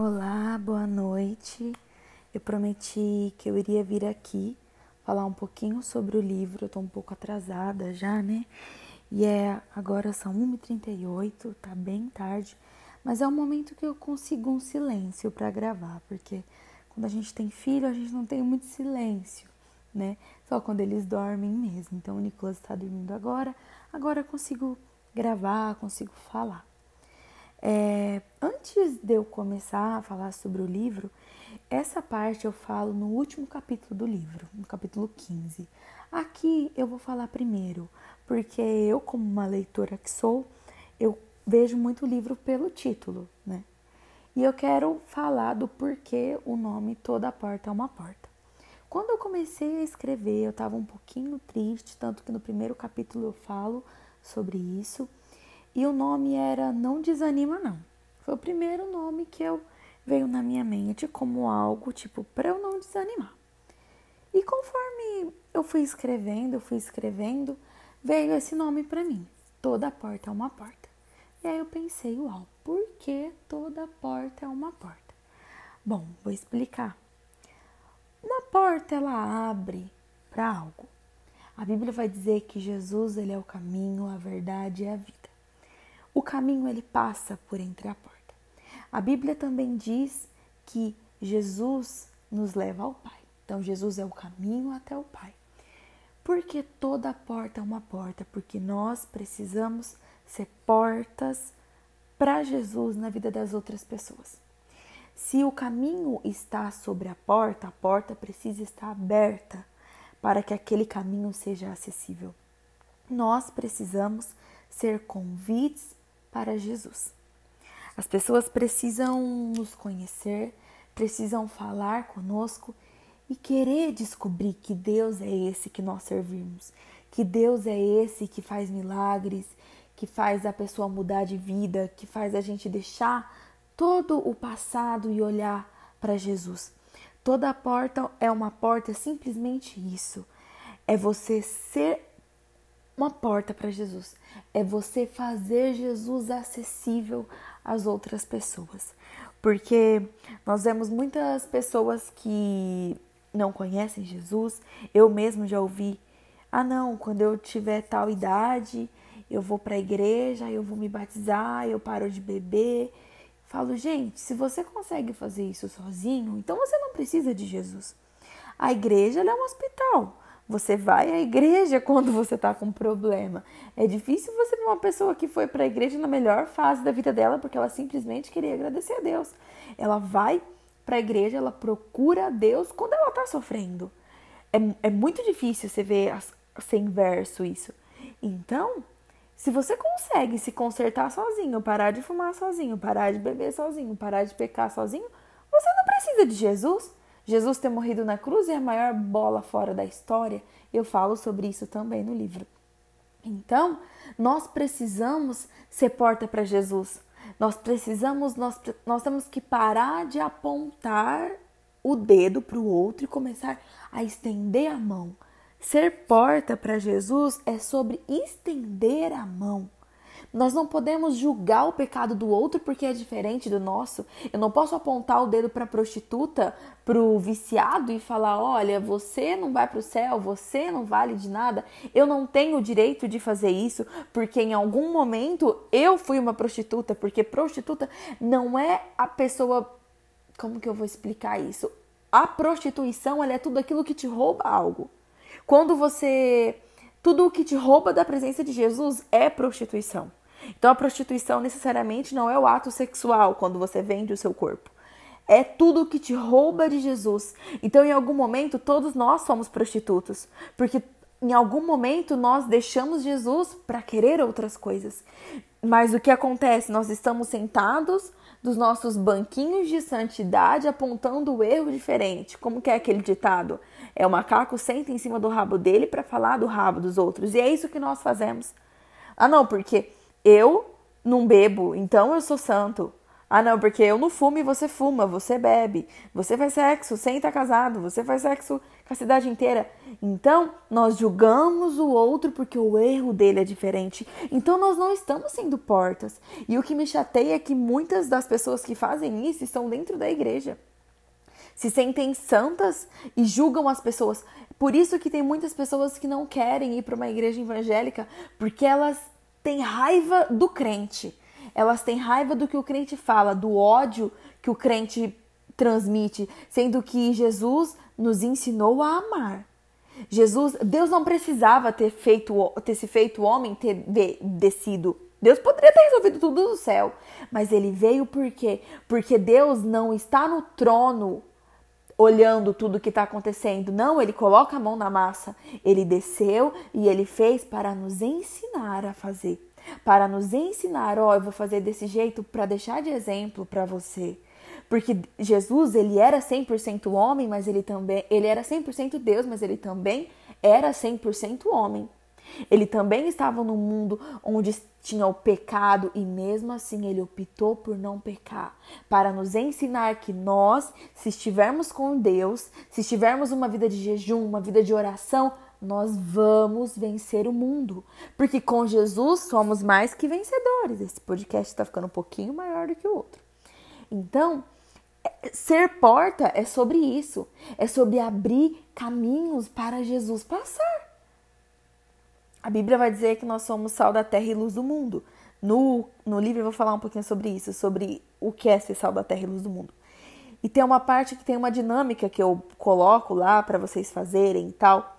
Olá, boa noite. Eu prometi que eu iria vir aqui falar um pouquinho sobre o livro. Eu tô um pouco atrasada já, né? E é agora são 1h38, tá bem tarde, mas é o momento que eu consigo um silêncio para gravar, porque quando a gente tem filho, a gente não tem muito silêncio, né? Só quando eles dormem mesmo. Então o Nicolas está dormindo agora, agora eu consigo gravar, consigo falar. É, antes de eu começar a falar sobre o livro, essa parte eu falo no último capítulo do livro, no capítulo 15. Aqui eu vou falar primeiro, porque eu, como uma leitora que sou, eu vejo muito livro pelo título, né? E eu quero falar do porquê o nome Toda Porta é uma Porta. Quando eu comecei a escrever, eu estava um pouquinho triste, tanto que no primeiro capítulo eu falo sobre isso. E o nome era Não Desanima Não. Foi o primeiro nome que eu veio na minha mente como algo tipo para eu não desanimar. E conforme eu fui escrevendo, eu fui escrevendo, veio esse nome para mim. Toda porta é uma porta. E aí eu pensei, uau, por que toda porta é uma porta? Bom, vou explicar. Uma porta ela abre para algo. A Bíblia vai dizer que Jesus ele é o caminho, a verdade e a vida. O caminho ele passa por entre a porta. A Bíblia também diz que Jesus nos leva ao Pai. Então Jesus é o caminho até o Pai. Porque toda porta é uma porta, porque nós precisamos ser portas para Jesus na vida das outras pessoas. Se o caminho está sobre a porta, a porta precisa estar aberta para que aquele caminho seja acessível. Nós precisamos ser convites para Jesus. As pessoas precisam nos conhecer, precisam falar conosco e querer descobrir que Deus é esse que nós servimos, que Deus é esse que faz milagres, que faz a pessoa mudar de vida, que faz a gente deixar todo o passado e olhar para Jesus. Toda porta é uma porta, simplesmente isso. É você ser uma porta para Jesus. É você fazer Jesus acessível às outras pessoas. Porque nós vemos muitas pessoas que não conhecem Jesus. Eu mesmo já ouvi: "Ah, não, quando eu tiver tal idade, eu vou para a igreja, eu vou me batizar, eu paro de beber". Falo: "Gente, se você consegue fazer isso sozinho, então você não precisa de Jesus. A igreja é um hospital. Você vai à igreja quando você está com problema. É difícil você ver uma pessoa que foi para a igreja na melhor fase da vida dela porque ela simplesmente queria agradecer a Deus. Ela vai para a igreja, ela procura a Deus quando ela está sofrendo. É, é muito difícil você ver ser inverso isso. Então, se você consegue se consertar sozinho, parar de fumar sozinho, parar de beber sozinho, parar de pecar sozinho, você não precisa de Jesus. Jesus ter morrido na cruz é a maior bola fora da história. Eu falo sobre isso também no livro. Então, nós precisamos ser porta para Jesus. Nós precisamos, nós, nós temos que parar de apontar o dedo para o outro e começar a estender a mão. Ser porta para Jesus é sobre estender a mão. Nós não podemos julgar o pecado do outro porque é diferente do nosso. Eu não posso apontar o dedo para a prostituta, para o viciado e falar: olha, você não vai para o céu, você não vale de nada. Eu não tenho o direito de fazer isso porque em algum momento eu fui uma prostituta. Porque prostituta não é a pessoa. Como que eu vou explicar isso? A prostituição é tudo aquilo que te rouba algo. Quando você tudo o que te rouba da presença de Jesus é prostituição. Então a prostituição necessariamente não é o ato sexual quando você vende o seu corpo. É tudo o que te rouba de Jesus. Então, em algum momento, todos nós somos prostitutos, porque em algum momento nós deixamos Jesus para querer outras coisas. Mas o que acontece? Nós estamos sentados dos nossos banquinhos de santidade apontando o erro diferente. Como que é aquele ditado? É o macaco senta em cima do rabo dele para falar do rabo dos outros. E é isso que nós fazemos. Ah, não, porque eu não bebo, então eu sou santo. Ah, não, porque eu não fumo e você fuma, você bebe, você faz sexo sem estar casado, você faz sexo com a cidade inteira. Então, nós julgamos o outro porque o erro dele é diferente. Então, nós não estamos sendo portas. E o que me chateia é que muitas das pessoas que fazem isso estão dentro da igreja. Se sentem santas e julgam as pessoas. Por isso que tem muitas pessoas que não querem ir para uma igreja evangélica, porque elas têm raiva do crente elas têm raiva do que o crente fala, do ódio que o crente transmite, sendo que Jesus nos ensinou a amar. Jesus, Deus não precisava ter feito ter se feito homem, ter descido. Deus poderia ter resolvido tudo do céu, mas ele veio por quê? Porque Deus não está no trono olhando tudo que está acontecendo. Não, ele coloca a mão na massa. Ele desceu e ele fez para nos ensinar a fazer para nos ensinar, ó, oh, eu vou fazer desse jeito para deixar de exemplo para você. Porque Jesus, ele era 100% homem, mas ele também, ele era 100% Deus, mas ele também era 100% homem. Ele também estava num mundo onde tinha o pecado e mesmo assim ele optou por não pecar, para nos ensinar que nós, se estivermos com Deus, se estivermos uma vida de jejum, uma vida de oração, nós vamos vencer o mundo. Porque com Jesus somos mais que vencedores. Esse podcast está ficando um pouquinho maior do que o outro. Então, é, ser porta é sobre isso. É sobre abrir caminhos para Jesus passar. A Bíblia vai dizer que nós somos sal da terra e luz do mundo. No, no livro eu vou falar um pouquinho sobre isso, sobre o que é ser sal da terra e luz do mundo. E tem uma parte que tem uma dinâmica que eu coloco lá para vocês fazerem e tal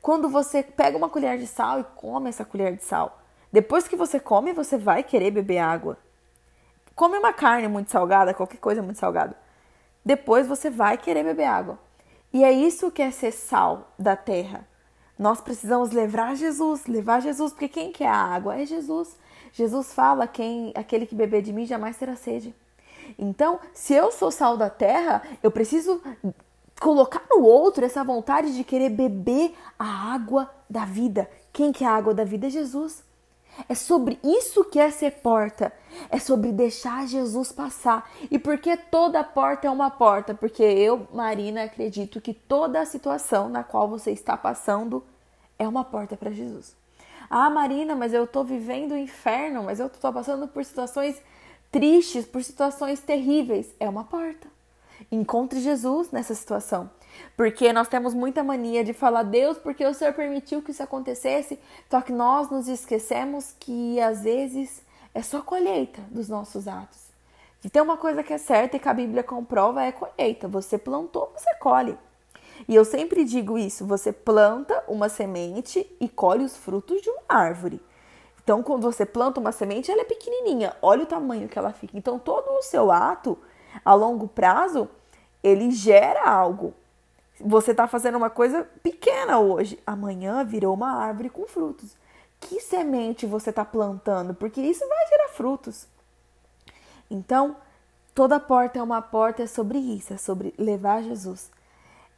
quando você pega uma colher de sal e come essa colher de sal. Depois que você come, você vai querer beber água. Come uma carne muito salgada, qualquer coisa muito salgada. Depois você vai querer beber água. E é isso que é ser sal da terra. Nós precisamos levar Jesus, levar Jesus, porque quem quer a água é Jesus. Jesus fala: quem aquele que beber de mim jamais terá sede. Então, se eu sou sal da terra, eu preciso colocar no outro essa vontade de querer beber a água da vida. Quem que é a água da vida? É Jesus. É sobre isso que é ser porta. É sobre deixar Jesus passar. E por que toda porta é uma porta? Porque eu, Marina, acredito que toda a situação na qual você está passando é uma porta para Jesus. Ah, Marina, mas eu estou vivendo o inferno, mas eu estou passando por situações tristes, por situações terríveis. É uma porta. Encontre Jesus nessa situação. Porque nós temos muita mania de falar, Deus, porque o Senhor permitiu que isso acontecesse, só que nós nos esquecemos que às vezes é só colheita dos nossos atos. Se tem uma coisa que é certa e que a Bíblia comprova é colheita. Você plantou, você colhe. E eu sempre digo isso: você planta uma semente e colhe os frutos de uma árvore. Então, quando você planta uma semente, ela é pequenininha. Olha o tamanho que ela fica. Então, todo o seu ato a longo prazo, ele gera algo. Você está fazendo uma coisa pequena hoje, amanhã virou uma árvore com frutos. Que semente você está plantando? Porque isso vai gerar frutos. Então, toda porta é uma porta, é sobre isso, é sobre levar Jesus,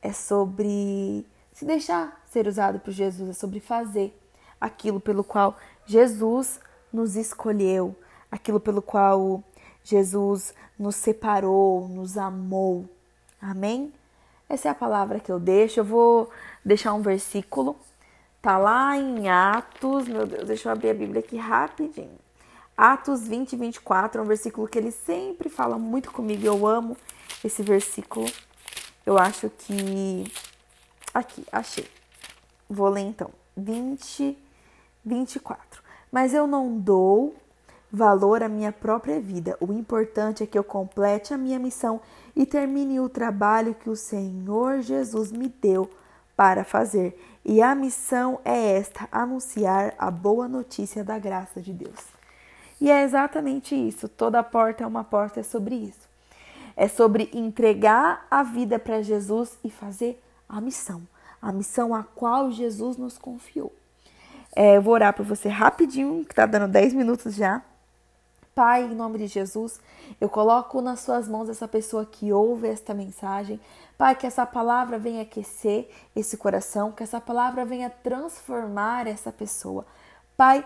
é sobre se deixar ser usado por Jesus, é sobre fazer aquilo pelo qual Jesus nos escolheu, aquilo pelo qual Jesus nos separou, nos amou. Amém? Essa é a palavra que eu deixo. Eu vou deixar um versículo. Tá lá em Atos. Meu Deus, deixa eu abrir a Bíblia aqui rapidinho. Atos 20, 24 é um versículo que ele sempre fala muito comigo. Eu amo esse versículo. Eu acho que. Aqui, achei. Vou ler então. 20, 24. Mas eu não dou valor à minha própria vida. O importante é que eu complete a minha missão e termine o trabalho que o Senhor Jesus me deu para fazer. E a missão é esta: anunciar a boa notícia da graça de Deus. E é exatamente isso. Toda porta é uma porta, é sobre isso. É sobre entregar a vida para Jesus e fazer a missão, a missão a qual Jesus nos confiou. É, eu vou orar por você rapidinho, que tá dando 10 minutos já. Pai, em nome de Jesus, eu coloco nas suas mãos essa pessoa que ouve esta mensagem. Pai, que essa palavra venha aquecer esse coração, que essa palavra venha transformar essa pessoa. Pai,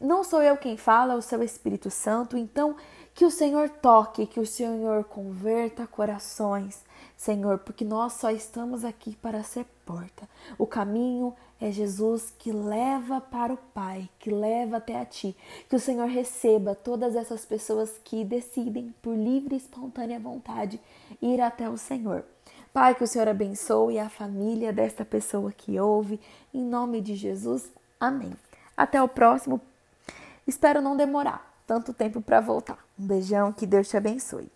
Não sou eu quem fala, é o seu Espírito Santo. Então, que o Senhor toque, que o Senhor converta corações, Senhor, porque nós só estamos aqui para ser porta. O caminho é Jesus que leva para o Pai, que leva até a Ti. Que o Senhor receba todas essas pessoas que decidem, por livre e espontânea vontade, ir até o Senhor. Pai, que o Senhor abençoe a família desta pessoa que ouve, em nome de Jesus. Amém. Até o próximo. Espero não demorar tanto tempo para voltar. Um beijão, que Deus te abençoe.